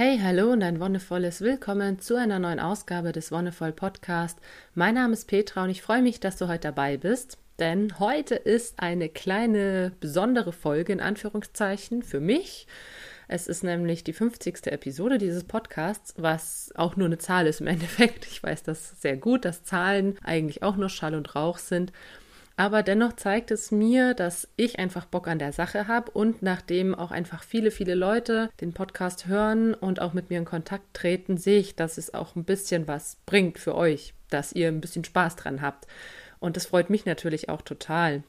Hey, hallo und ein wundervolles Willkommen zu einer neuen Ausgabe des Wonnevoll Podcast. Mein Name ist Petra und ich freue mich, dass du heute dabei bist, denn heute ist eine kleine besondere Folge in Anführungszeichen für mich. Es ist nämlich die 50. Episode dieses Podcasts, was auch nur eine Zahl ist im Endeffekt. Ich weiß das sehr gut, dass Zahlen eigentlich auch nur Schall und Rauch sind. Aber dennoch zeigt es mir, dass ich einfach Bock an der Sache habe und nachdem auch einfach viele, viele Leute den Podcast hören und auch mit mir in Kontakt treten, sehe ich, dass es auch ein bisschen was bringt für euch, dass ihr ein bisschen Spaß dran habt. Und das freut mich natürlich auch total.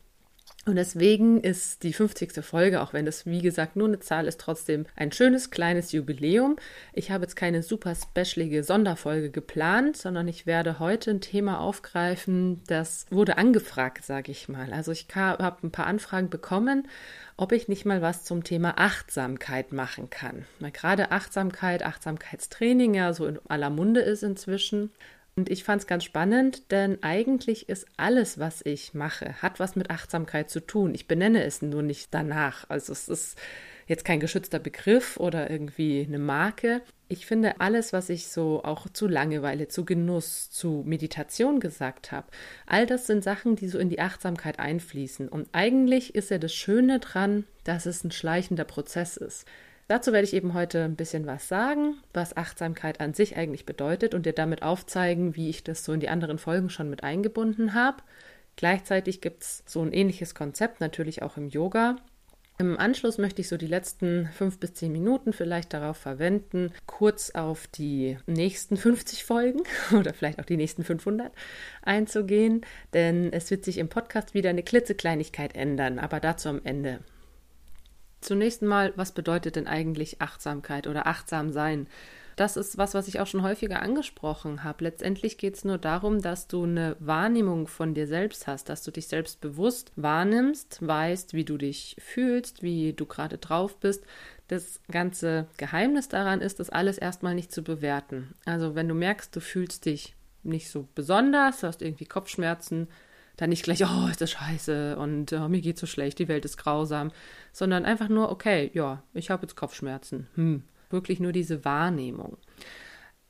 Und deswegen ist die 50. Folge, auch wenn das wie gesagt nur eine Zahl ist, trotzdem ein schönes kleines Jubiläum. Ich habe jetzt keine super specialige Sonderfolge geplant, sondern ich werde heute ein Thema aufgreifen, das wurde angefragt, sage ich mal. Also ich habe ein paar Anfragen bekommen, ob ich nicht mal was zum Thema Achtsamkeit machen kann. Weil gerade Achtsamkeit, Achtsamkeitstraining ja so in aller Munde ist inzwischen. Und ich fand es ganz spannend, denn eigentlich ist alles, was ich mache, hat was mit Achtsamkeit zu tun. Ich benenne es nur nicht danach. Also es ist jetzt kein geschützter Begriff oder irgendwie eine Marke. Ich finde, alles, was ich so auch zu Langeweile, zu Genuss, zu Meditation gesagt habe, all das sind Sachen, die so in die Achtsamkeit einfließen. Und eigentlich ist ja das Schöne dran, dass es ein schleichender Prozess ist. Dazu werde ich eben heute ein bisschen was sagen, was Achtsamkeit an sich eigentlich bedeutet und dir damit aufzeigen, wie ich das so in die anderen Folgen schon mit eingebunden habe. Gleichzeitig gibt es so ein ähnliches Konzept natürlich auch im Yoga. Im Anschluss möchte ich so die letzten fünf bis zehn Minuten vielleicht darauf verwenden, kurz auf die nächsten 50 Folgen oder vielleicht auch die nächsten 500 einzugehen, denn es wird sich im Podcast wieder eine klitzekleinigkeit ändern, aber dazu am Ende. Zunächst mal, was bedeutet denn eigentlich Achtsamkeit oder achtsam sein? Das ist was, was ich auch schon häufiger angesprochen habe. Letztendlich geht es nur darum, dass du eine Wahrnehmung von dir selbst hast, dass du dich selbst bewusst wahrnimmst, weißt, wie du dich fühlst, wie du gerade drauf bist. Das ganze Geheimnis daran ist, das alles erstmal nicht zu bewerten. Also wenn du merkst, du fühlst dich nicht so besonders, hast irgendwie Kopfschmerzen, dann nicht gleich, oh, ist das scheiße und oh, mir geht so schlecht, die Welt ist grausam, sondern einfach nur, okay, ja, ich habe jetzt Kopfschmerzen. Hm, wirklich nur diese Wahrnehmung.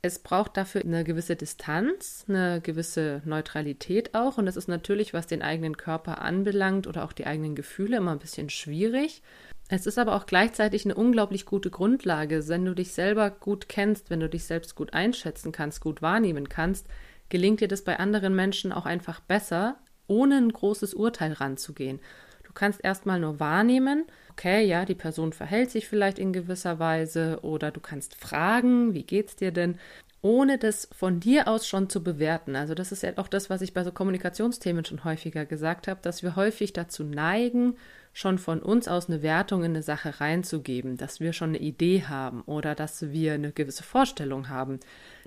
Es braucht dafür eine gewisse Distanz, eine gewisse Neutralität auch. Und das ist natürlich, was den eigenen Körper anbelangt oder auch die eigenen Gefühle, immer ein bisschen schwierig. Es ist aber auch gleichzeitig eine unglaublich gute Grundlage. Wenn du dich selber gut kennst, wenn du dich selbst gut einschätzen kannst, gut wahrnehmen kannst, gelingt dir das bei anderen Menschen auch einfach besser, ohne ein großes Urteil ranzugehen. Du kannst erstmal nur wahrnehmen, okay, ja, die Person verhält sich vielleicht in gewisser Weise oder du kannst fragen, wie geht's dir denn, ohne das von dir aus schon zu bewerten. Also das ist ja auch das, was ich bei so Kommunikationsthemen schon häufiger gesagt habe, dass wir häufig dazu neigen, schon von uns aus eine Wertung in eine Sache reinzugeben, dass wir schon eine Idee haben oder dass wir eine gewisse Vorstellung haben,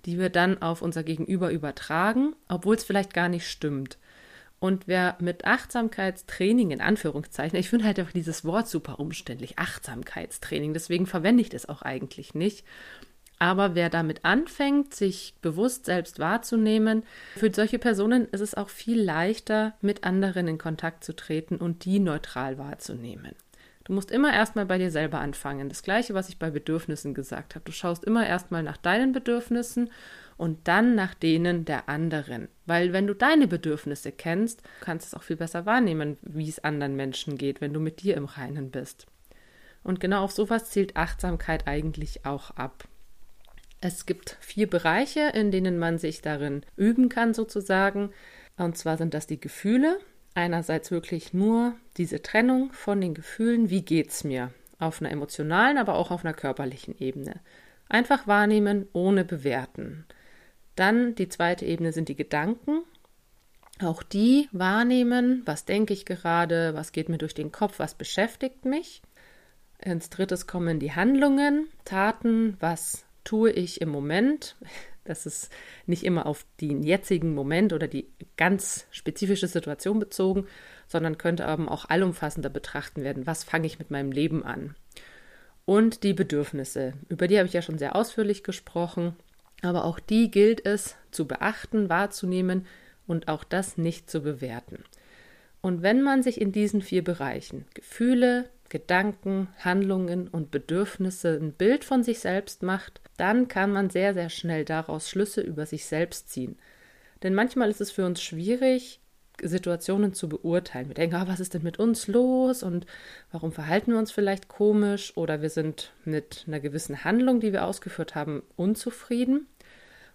die wir dann auf unser Gegenüber übertragen, obwohl es vielleicht gar nicht stimmt. Und wer mit Achtsamkeitstraining in Anführungszeichen, ich finde halt einfach dieses Wort super umständlich, Achtsamkeitstraining, deswegen verwende ich das auch eigentlich nicht. Aber wer damit anfängt, sich bewusst selbst wahrzunehmen, für solche Personen ist es auch viel leichter, mit anderen in Kontakt zu treten und die neutral wahrzunehmen. Du musst immer erstmal bei dir selber anfangen. Das gleiche, was ich bei Bedürfnissen gesagt habe. Du schaust immer erstmal nach deinen Bedürfnissen und dann nach denen der anderen. Weil wenn du deine Bedürfnisse kennst, kannst du es auch viel besser wahrnehmen, wie es anderen Menschen geht, wenn du mit dir im Reinen bist. Und genau auf sowas zielt Achtsamkeit eigentlich auch ab. Es gibt vier Bereiche, in denen man sich darin üben kann, sozusagen. Und zwar sind das die Gefühle. Einerseits wirklich nur diese Trennung von den Gefühlen, wie geht's mir? Auf einer emotionalen, aber auch auf einer körperlichen Ebene. Einfach wahrnehmen, ohne bewerten. Dann die zweite Ebene sind die Gedanken. Auch die wahrnehmen, was denke ich gerade, was geht mir durch den Kopf, was beschäftigt mich. Ins drittes kommen die Handlungen, Taten, was tue ich im Moment. Das ist nicht immer auf den jetzigen Moment oder die ganz spezifische Situation bezogen, sondern könnte aber auch allumfassender betrachten werden. Was fange ich mit meinem Leben an? Und die Bedürfnisse, über die habe ich ja schon sehr ausführlich gesprochen. Aber auch die gilt es zu beachten, wahrzunehmen und auch das nicht zu bewerten. Und wenn man sich in diesen vier Bereichen Gefühle, Gedanken, Handlungen und Bedürfnisse ein Bild von sich selbst macht, dann kann man sehr, sehr schnell daraus Schlüsse über sich selbst ziehen. Denn manchmal ist es für uns schwierig, Situationen zu beurteilen. Wir denken, oh, was ist denn mit uns los und warum verhalten wir uns vielleicht komisch oder wir sind mit einer gewissen Handlung, die wir ausgeführt haben, unzufrieden.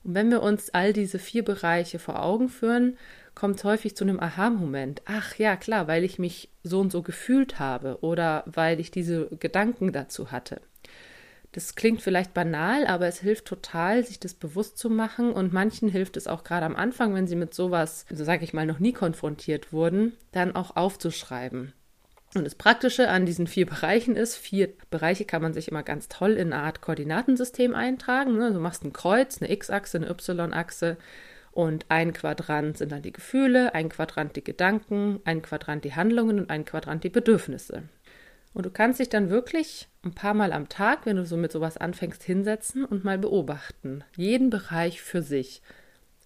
Und wenn wir uns all diese vier Bereiche vor Augen führen, kommt es häufig zu einem Aha-Moment. Ach ja, klar, weil ich mich so und so gefühlt habe oder weil ich diese Gedanken dazu hatte. Das klingt vielleicht banal, aber es hilft total, sich das bewusst zu machen. Und manchen hilft es auch gerade am Anfang, wenn sie mit sowas, so sage ich mal, noch nie konfrontiert wurden, dann auch aufzuschreiben. Und das Praktische an diesen vier Bereichen ist, vier Bereiche kann man sich immer ganz toll in eine Art Koordinatensystem eintragen. Ne? Du machst ein Kreuz, eine X-Achse, eine Y-Achse und ein Quadrant sind dann die Gefühle, ein Quadrant die Gedanken, ein Quadrant die Handlungen und ein Quadrant die Bedürfnisse. Und du kannst dich dann wirklich ein paar Mal am Tag, wenn du so mit sowas anfängst, hinsetzen und mal beobachten. Jeden Bereich für sich.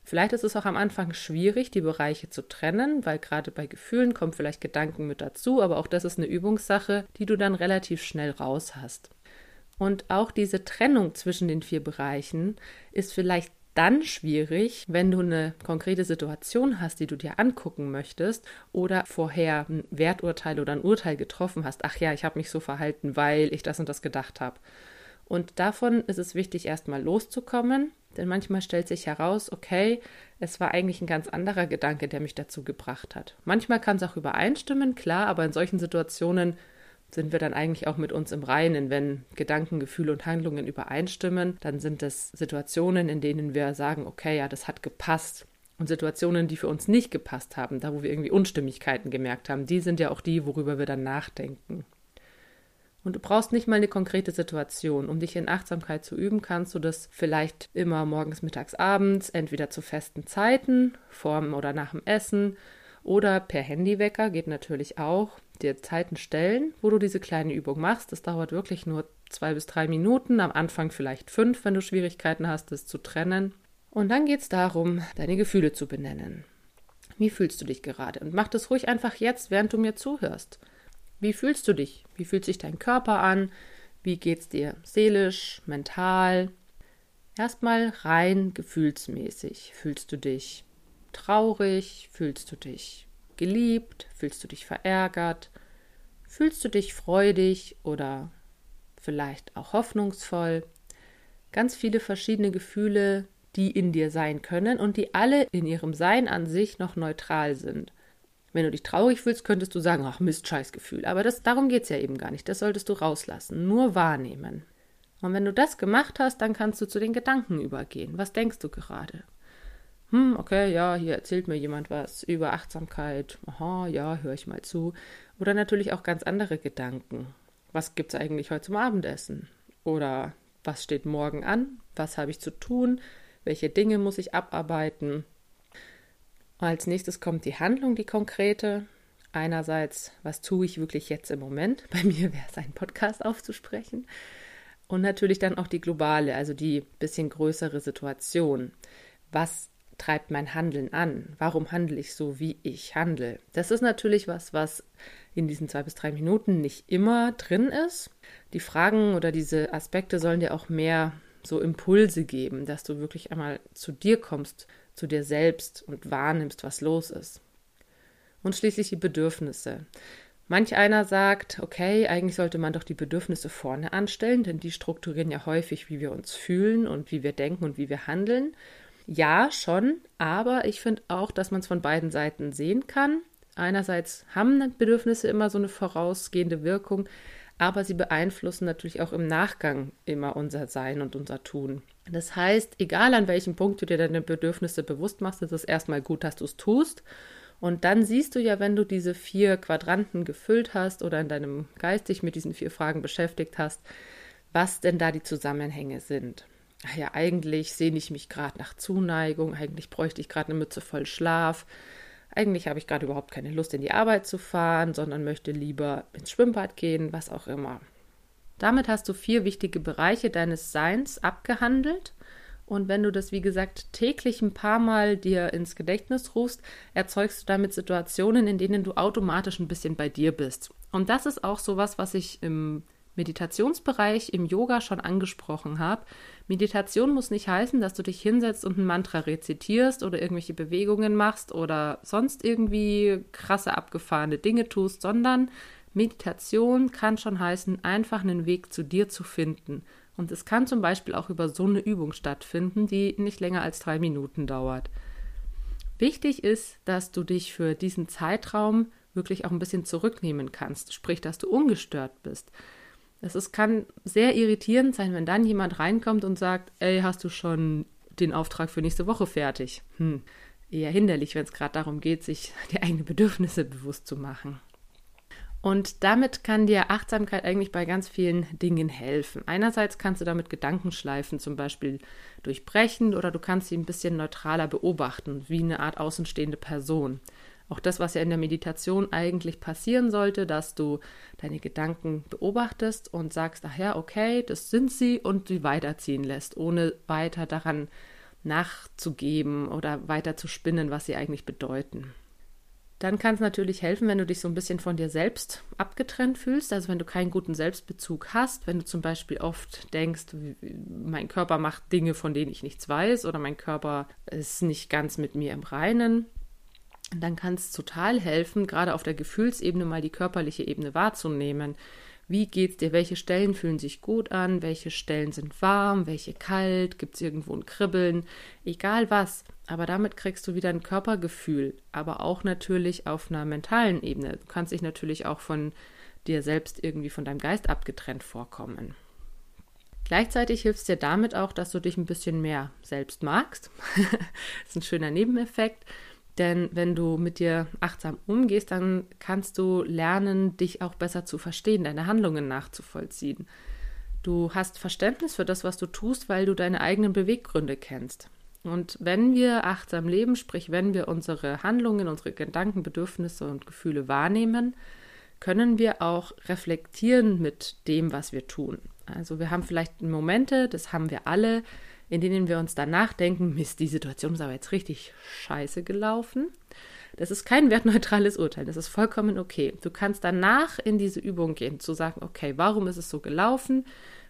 Vielleicht ist es auch am Anfang schwierig, die Bereiche zu trennen, weil gerade bei Gefühlen kommen vielleicht Gedanken mit dazu, aber auch das ist eine Übungssache, die du dann relativ schnell raus hast. Und auch diese Trennung zwischen den vier Bereichen ist vielleicht dann schwierig, wenn du eine konkrete Situation hast, die du dir angucken möchtest oder vorher ein Werturteil oder ein Urteil getroffen hast. Ach ja, ich habe mich so verhalten, weil ich das und das gedacht habe. Und davon ist es wichtig, erstmal loszukommen, denn manchmal stellt sich heraus, okay, es war eigentlich ein ganz anderer Gedanke, der mich dazu gebracht hat. Manchmal kann es auch übereinstimmen, klar, aber in solchen Situationen sind wir dann eigentlich auch mit uns im Reinen. Wenn Gedanken, Gefühle und Handlungen übereinstimmen, dann sind es Situationen, in denen wir sagen, okay, ja, das hat gepasst. Und Situationen, die für uns nicht gepasst haben, da wo wir irgendwie Unstimmigkeiten gemerkt haben, die sind ja auch die, worüber wir dann nachdenken. Und du brauchst nicht mal eine konkrete Situation. Um dich in Achtsamkeit zu üben, kannst du das vielleicht immer morgens, mittags, abends, entweder zu festen Zeiten, vorm oder nach dem Essen oder per Handywecker, geht natürlich auch dir Zeiten stellen, wo du diese kleine Übung machst. Das dauert wirklich nur zwei bis drei Minuten, am Anfang vielleicht fünf, wenn du Schwierigkeiten hast, das zu trennen. Und dann geht es darum, deine Gefühle zu benennen. Wie fühlst du dich gerade? Und mach das ruhig einfach jetzt, während du mir zuhörst. Wie fühlst du dich? Wie fühlt sich dein Körper an? Wie geht's dir seelisch, mental? Erstmal rein gefühlsmäßig. Fühlst du dich traurig? Fühlst du dich geliebt? Fühlst du dich verärgert? Fühlst du dich freudig oder vielleicht auch hoffnungsvoll? Ganz viele verschiedene Gefühle, die in dir sein können und die alle in ihrem Sein an sich noch neutral sind. Wenn du dich traurig fühlst, könntest du sagen, ach Mist, Scheißgefühl. Aber das, darum geht es ja eben gar nicht. Das solltest du rauslassen. Nur wahrnehmen. Und wenn du das gemacht hast, dann kannst du zu den Gedanken übergehen. Was denkst du gerade? hm, okay, ja, hier erzählt mir jemand was über Achtsamkeit. Aha, ja, höre ich mal zu. Oder natürlich auch ganz andere Gedanken. Was gibt es eigentlich heute zum Abendessen? Oder was steht morgen an? Was habe ich zu tun? Welche Dinge muss ich abarbeiten? Als nächstes kommt die Handlung, die konkrete. Einerseits, was tue ich wirklich jetzt im Moment? Bei mir wäre es ein Podcast aufzusprechen. Und natürlich dann auch die globale, also die bisschen größere Situation. Was treibt mein Handeln an? Warum handle ich so, wie ich handle? Das ist natürlich was, was in diesen zwei bis drei Minuten nicht immer drin ist. Die Fragen oder diese Aspekte sollen dir auch mehr so Impulse geben, dass du wirklich einmal zu dir kommst, zu dir selbst und wahrnimmst, was los ist. Und schließlich die Bedürfnisse. Manch einer sagt, okay, eigentlich sollte man doch die Bedürfnisse vorne anstellen, denn die strukturieren ja häufig, wie wir uns fühlen und wie wir denken und wie wir handeln. Ja, schon, aber ich finde auch, dass man es von beiden Seiten sehen kann. Einerseits haben Bedürfnisse immer so eine vorausgehende Wirkung, aber sie beeinflussen natürlich auch im Nachgang immer unser Sein und unser Tun. Das heißt, egal an welchem Punkt du dir deine Bedürfnisse bewusst machst, ist es erstmal gut, dass du es tust. Und dann siehst du ja, wenn du diese vier Quadranten gefüllt hast oder in deinem Geist dich mit diesen vier Fragen beschäftigt hast, was denn da die Zusammenhänge sind ach ja, eigentlich sehne ich mich gerade nach Zuneigung, eigentlich bräuchte ich gerade eine Mütze voll Schlaf, eigentlich habe ich gerade überhaupt keine Lust, in die Arbeit zu fahren, sondern möchte lieber ins Schwimmbad gehen, was auch immer. Damit hast du vier wichtige Bereiche deines Seins abgehandelt Und wenn du das, wie gesagt, täglich ein paar Mal dir ins Gedächtnis rufst, erzeugst du damit Situationen, in denen du automatisch ein bisschen bei dir bist. Und das ist auch sowas, was ich im Meditationsbereich im Yoga schon angesprochen habe. Meditation muss nicht heißen, dass du dich hinsetzt und ein Mantra rezitierst oder irgendwelche Bewegungen machst oder sonst irgendwie krasse abgefahrene Dinge tust, sondern Meditation kann schon heißen, einfach einen Weg zu dir zu finden. Und es kann zum Beispiel auch über so eine Übung stattfinden, die nicht länger als drei Minuten dauert. Wichtig ist, dass du dich für diesen Zeitraum wirklich auch ein bisschen zurücknehmen kannst, sprich, dass du ungestört bist. Es kann sehr irritierend sein, wenn dann jemand reinkommt und sagt, ey, hast du schon den Auftrag für nächste Woche fertig? Hm, eher hinderlich, wenn es gerade darum geht, sich die eigenen Bedürfnisse bewusst zu machen. Und damit kann dir Achtsamkeit eigentlich bei ganz vielen Dingen helfen. Einerseits kannst du damit Gedankenschleifen zum Beispiel durchbrechen oder du kannst sie ein bisschen neutraler beobachten, wie eine Art außenstehende Person. Auch das, was ja in der Meditation eigentlich passieren sollte, dass du deine Gedanken beobachtest und sagst, ach ja, okay, das sind sie und sie weiterziehen lässt, ohne weiter daran nachzugeben oder weiter zu spinnen, was sie eigentlich bedeuten. Dann kann es natürlich helfen, wenn du dich so ein bisschen von dir selbst abgetrennt fühlst, also wenn du keinen guten Selbstbezug hast, wenn du zum Beispiel oft denkst, mein Körper macht Dinge, von denen ich nichts weiß oder mein Körper ist nicht ganz mit mir im Reinen, dann kann es total helfen, gerade auf der Gefühlsebene mal die körperliche Ebene wahrzunehmen. Wie geht's dir? Welche Stellen fühlen sich gut an? Welche Stellen sind warm? Welche kalt? Gibt es irgendwo ein Kribbeln? Egal was. Aber damit kriegst du wieder ein Körpergefühl, aber auch natürlich auf einer mentalen Ebene. Du kannst dich natürlich auch von dir selbst irgendwie von deinem Geist abgetrennt vorkommen. Gleichzeitig hilft es dir damit auch, dass du dich ein bisschen mehr selbst magst. das ist ein schöner Nebeneffekt. Denn wenn du mit dir achtsam umgehst, dann kannst du lernen, dich auch besser zu verstehen, deine Handlungen nachzuvollziehen. Du hast Verständnis für das, was du tust, weil du deine eigenen Beweggründe kennst. Und wenn wir achtsam leben, sprich wenn wir unsere Handlungen, unsere Gedanken, Bedürfnisse und Gefühle wahrnehmen, können wir auch reflektieren mit dem, was wir tun. Also wir haben vielleicht Momente, das haben wir alle, in denen wir uns danach denken, Mist, die Situation ist aber jetzt richtig scheiße gelaufen. Das ist kein wertneutrales Urteil, das ist vollkommen okay. Du kannst danach in diese Übung gehen, zu sagen, okay, warum ist es so gelaufen?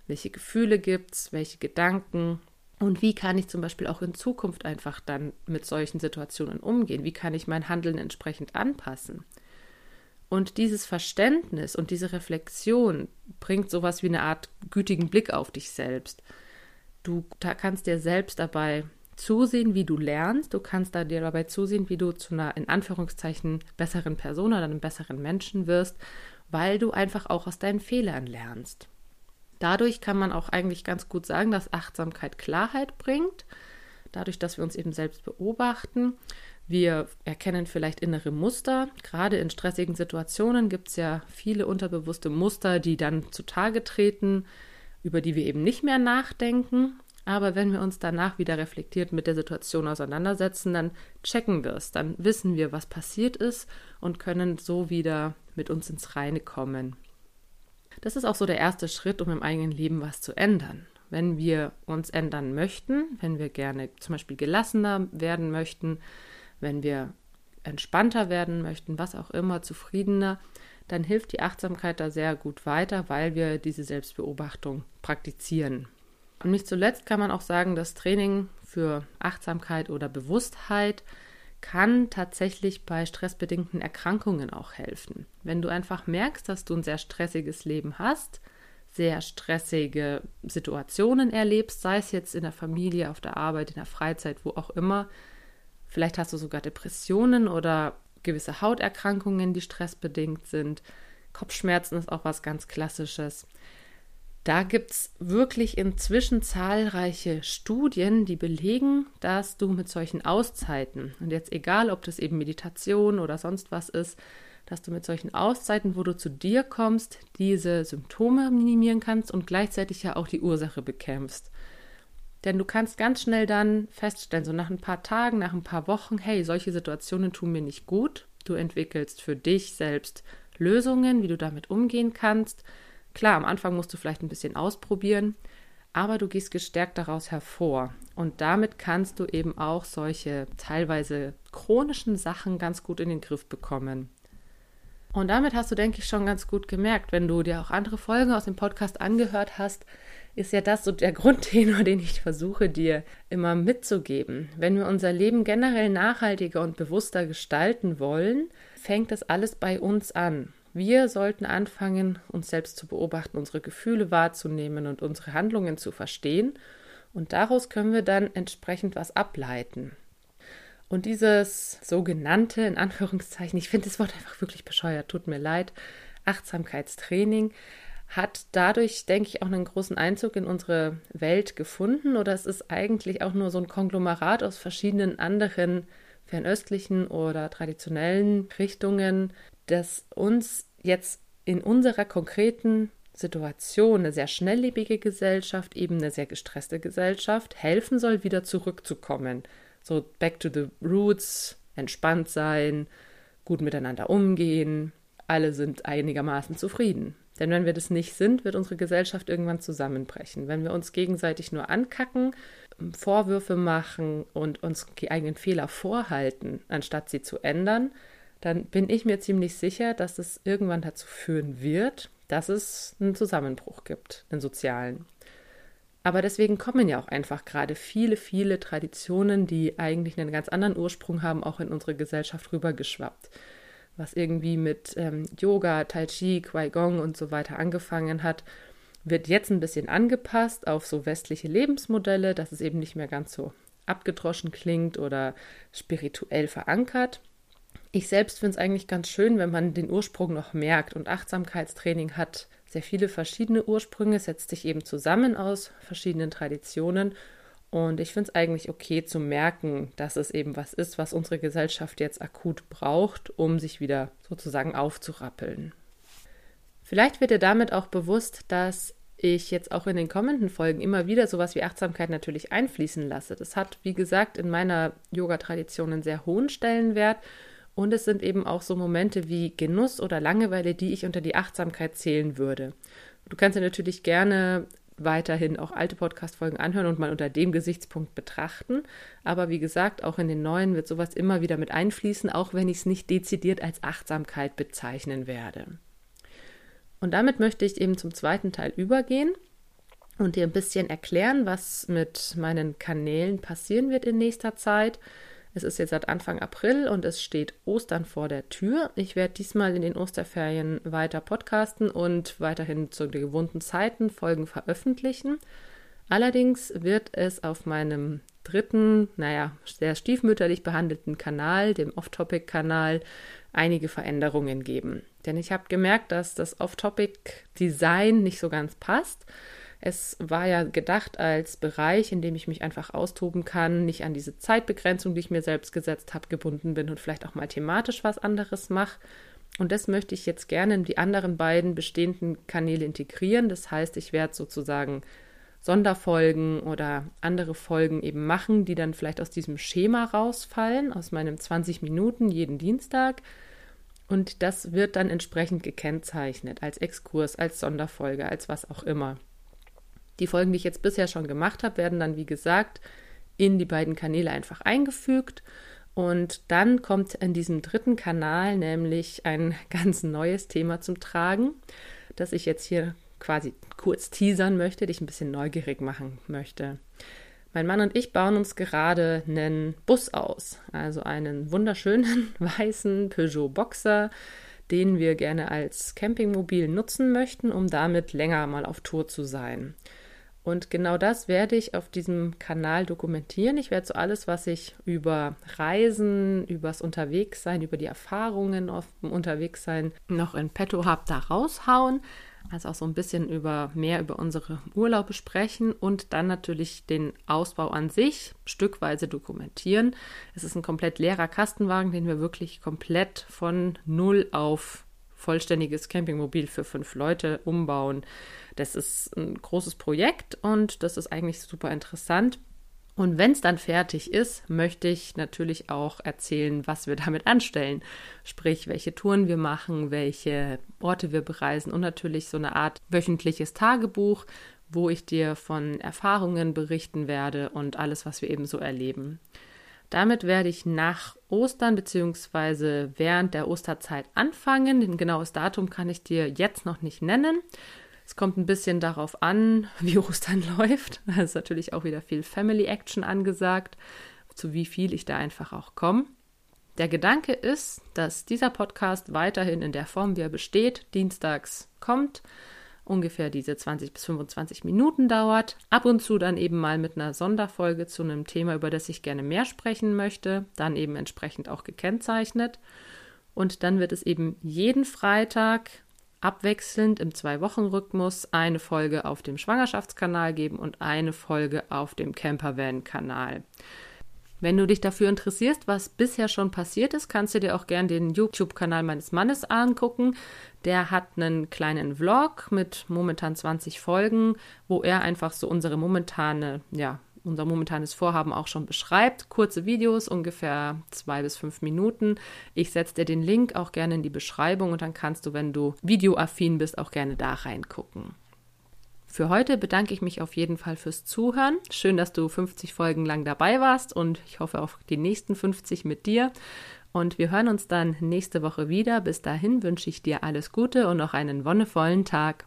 Welche Gefühle gibt es? Welche Gedanken? Und wie kann ich zum Beispiel auch in Zukunft einfach dann mit solchen Situationen umgehen? Wie kann ich mein Handeln entsprechend anpassen? Und dieses Verständnis und diese Reflexion bringt sowas wie eine Art gütigen Blick auf dich selbst. Du kannst dir selbst dabei zusehen, wie du lernst. Du kannst da dir dabei zusehen, wie du zu einer in Anführungszeichen besseren Person oder einem besseren Menschen wirst, weil du einfach auch aus deinen Fehlern lernst. Dadurch kann man auch eigentlich ganz gut sagen, dass Achtsamkeit Klarheit bringt. Dadurch, dass wir uns eben selbst beobachten. Wir erkennen vielleicht innere Muster. Gerade in stressigen Situationen gibt es ja viele unterbewusste Muster, die dann zutage treten über die wir eben nicht mehr nachdenken. Aber wenn wir uns danach wieder reflektiert mit der Situation auseinandersetzen, dann checken wir es, dann wissen wir, was passiert ist und können so wieder mit uns ins Reine kommen. Das ist auch so der erste Schritt, um im eigenen Leben was zu ändern. Wenn wir uns ändern möchten, wenn wir gerne zum Beispiel gelassener werden möchten, wenn wir entspannter werden möchten, was auch immer, zufriedener, dann hilft die Achtsamkeit da sehr gut weiter, weil wir diese Selbstbeobachtung praktizieren. Und nicht zuletzt kann man auch sagen, das Training für Achtsamkeit oder Bewusstheit kann tatsächlich bei stressbedingten Erkrankungen auch helfen. Wenn du einfach merkst, dass du ein sehr stressiges Leben hast, sehr stressige Situationen erlebst, sei es jetzt in der Familie, auf der Arbeit, in der Freizeit, wo auch immer, vielleicht hast du sogar Depressionen oder gewisse Hauterkrankungen, die stressbedingt sind. Kopfschmerzen ist auch was ganz Klassisches. Da gibt es wirklich inzwischen zahlreiche Studien, die belegen, dass du mit solchen Auszeiten, und jetzt egal, ob das eben Meditation oder sonst was ist, dass du mit solchen Auszeiten, wo du zu dir kommst, diese Symptome minimieren kannst und gleichzeitig ja auch die Ursache bekämpfst. Denn du kannst ganz schnell dann feststellen, so nach ein paar Tagen, nach ein paar Wochen, hey, solche Situationen tun mir nicht gut. Du entwickelst für dich selbst Lösungen, wie du damit umgehen kannst. Klar, am Anfang musst du vielleicht ein bisschen ausprobieren, aber du gehst gestärkt daraus hervor. Und damit kannst du eben auch solche teilweise chronischen Sachen ganz gut in den Griff bekommen. Und damit hast du, denke ich, schon ganz gut gemerkt, wenn du dir auch andere Folgen aus dem Podcast angehört hast, ist ja das so der Grundtenor, den ich versuche dir immer mitzugeben. Wenn wir unser Leben generell nachhaltiger und bewusster gestalten wollen, fängt das alles bei uns an. Wir sollten anfangen, uns selbst zu beobachten, unsere Gefühle wahrzunehmen und unsere Handlungen zu verstehen. Und daraus können wir dann entsprechend was ableiten. Und dieses sogenannte, in Anführungszeichen, ich finde das Wort einfach wirklich bescheuert, tut mir leid, Achtsamkeitstraining hat dadurch, denke ich, auch einen großen Einzug in unsere Welt gefunden. Oder es ist eigentlich auch nur so ein Konglomerat aus verschiedenen anderen fernöstlichen oder traditionellen Richtungen, das uns jetzt in unserer konkreten Situation, eine sehr schnelllebige Gesellschaft, eben eine sehr gestresste Gesellschaft, helfen soll, wieder zurückzukommen so back to the roots, entspannt sein, gut miteinander umgehen. Alle sind einigermaßen zufrieden. Denn wenn wir das nicht sind, wird unsere Gesellschaft irgendwann zusammenbrechen. Wenn wir uns gegenseitig nur ankacken, Vorwürfe machen und uns die eigenen Fehler vorhalten, anstatt sie zu ändern, dann bin ich mir ziemlich sicher, dass es irgendwann dazu führen wird, dass es einen Zusammenbruch gibt, einen sozialen. Aber deswegen kommen ja auch einfach gerade viele, viele Traditionen, die eigentlich einen ganz anderen Ursprung haben, auch in unsere Gesellschaft rübergeschwappt. Was irgendwie mit ähm, Yoga, Tai Chi, Qigong und so weiter angefangen hat, wird jetzt ein bisschen angepasst auf so westliche Lebensmodelle, dass es eben nicht mehr ganz so abgedroschen klingt oder spirituell verankert. Ich selbst finde es eigentlich ganz schön, wenn man den Ursprung noch merkt und Achtsamkeitstraining hat sehr viele verschiedene Ursprünge, setzt sich eben zusammen aus verschiedenen Traditionen. Und ich finde es eigentlich okay zu merken, dass es eben was ist, was unsere Gesellschaft jetzt akut braucht, um sich wieder sozusagen aufzurappeln. Vielleicht wird dir damit auch bewusst, dass ich jetzt auch in den kommenden Folgen immer wieder sowas wie Achtsamkeit natürlich einfließen lasse. Das hat, wie gesagt, in meiner Yoga-Tradition einen sehr hohen Stellenwert und es sind eben auch so Momente wie Genuss oder Langeweile, die ich unter die Achtsamkeit zählen würde. Du kannst dir natürlich gerne weiterhin auch alte Podcast-Folgen anhören und mal unter dem Gesichtspunkt betrachten. Aber wie gesagt, auch in den neuen wird sowas immer wieder mit einfließen, auch wenn ich es nicht dezidiert als Achtsamkeit bezeichnen werde. Und damit möchte ich eben zum zweiten Teil übergehen und dir ein bisschen erklären, was mit meinen Kanälen passieren wird in nächster Zeit es ist jetzt seit Anfang April und es steht Ostern vor der Tür. Ich werde diesmal in den Osterferien weiter podcasten und weiterhin zu den gewohnten Zeiten Folgen veröffentlichen. Allerdings wird es auf meinem dritten, naja, sehr stiefmütterlich behandelten Kanal, dem Off-Topic-Kanal, einige Veränderungen geben. Denn ich habe gemerkt, dass das Off-Topic-Design nicht so ganz passt. Es war ja gedacht als Bereich, in dem ich mich einfach austoben kann, nicht an diese Zeitbegrenzung, die ich mir selbst gesetzt habe, gebunden bin und vielleicht auch mal thematisch was anderes mache. Und das möchte ich jetzt gerne in die anderen beiden bestehenden Kanäle integrieren. Das heißt, ich werde sozusagen Sonderfolgen oder andere Folgen eben machen, die dann vielleicht aus diesem Schema rausfallen, aus meinem 20 Minuten jeden Dienstag. Und das wird dann entsprechend gekennzeichnet als Exkurs, als Sonderfolge, als was auch immer. Die Folgen, die ich jetzt bisher schon gemacht habe, werden dann, wie gesagt, in die beiden Kanäle einfach eingefügt. Und dann kommt in diesem dritten Kanal nämlich ein ganz neues Thema zum Tragen, das ich jetzt hier quasi kurz teasern möchte, dich ein bisschen neugierig machen möchte. Mein Mann und ich bauen uns gerade einen Bus aus, also einen wunderschönen weißen Peugeot Boxer, den wir gerne als Campingmobil nutzen möchten, um damit länger mal auf Tour zu sein. Und genau das werde ich auf diesem Kanal dokumentieren. Ich werde so alles, was ich über Reisen, übers Unterwegssein, über die Erfahrungen auf dem Unterwegssein noch in petto habe, da raushauen. Also auch so ein bisschen über mehr über unsere Urlaube sprechen und dann natürlich den Ausbau an sich stückweise dokumentieren. Es ist ein komplett leerer Kastenwagen, den wir wirklich komplett von null auf vollständiges Campingmobil für fünf Leute umbauen. Das ist ein großes Projekt und das ist eigentlich super interessant. Und wenn es dann fertig ist, möchte ich natürlich auch erzählen, was wir damit anstellen. Sprich, welche Touren wir machen, welche Orte wir bereisen und natürlich so eine Art wöchentliches Tagebuch, wo ich dir von Erfahrungen berichten werde und alles, was wir eben so erleben. Damit werde ich nach Ostern bzw. während der Osterzeit anfangen. Ein genaues Datum kann ich dir jetzt noch nicht nennen. Es kommt ein bisschen darauf an, wie Ostern läuft. Da ist natürlich auch wieder viel Family Action angesagt, zu wie viel ich da einfach auch komme. Der Gedanke ist, dass dieser Podcast weiterhin in der Form, wie er besteht, dienstags kommt ungefähr diese 20 bis 25 Minuten dauert. Ab und zu dann eben mal mit einer Sonderfolge zu einem Thema, über das ich gerne mehr sprechen möchte, dann eben entsprechend auch gekennzeichnet. Und dann wird es eben jeden Freitag abwechselnd im Zwei-Wochen-Rhythmus eine Folge auf dem Schwangerschaftskanal geben und eine Folge auf dem Campervan-Kanal. Wenn du dich dafür interessierst, was bisher schon passiert ist, kannst du dir auch gern den YouTube-Kanal meines Mannes angucken. Der hat einen kleinen Vlog mit momentan 20 Folgen, wo er einfach so unsere momentane, ja, unser momentanes Vorhaben auch schon beschreibt. Kurze Videos, ungefähr zwei bis fünf Minuten. Ich setze dir den Link auch gerne in die Beschreibung und dann kannst du, wenn du videoaffin bist, auch gerne da reingucken. Für heute bedanke ich mich auf jeden Fall fürs Zuhören. Schön, dass du 50 Folgen lang dabei warst und ich hoffe auf die nächsten 50 mit dir. Und wir hören uns dann nächste Woche wieder. Bis dahin wünsche ich dir alles Gute und noch einen wonnevollen Tag.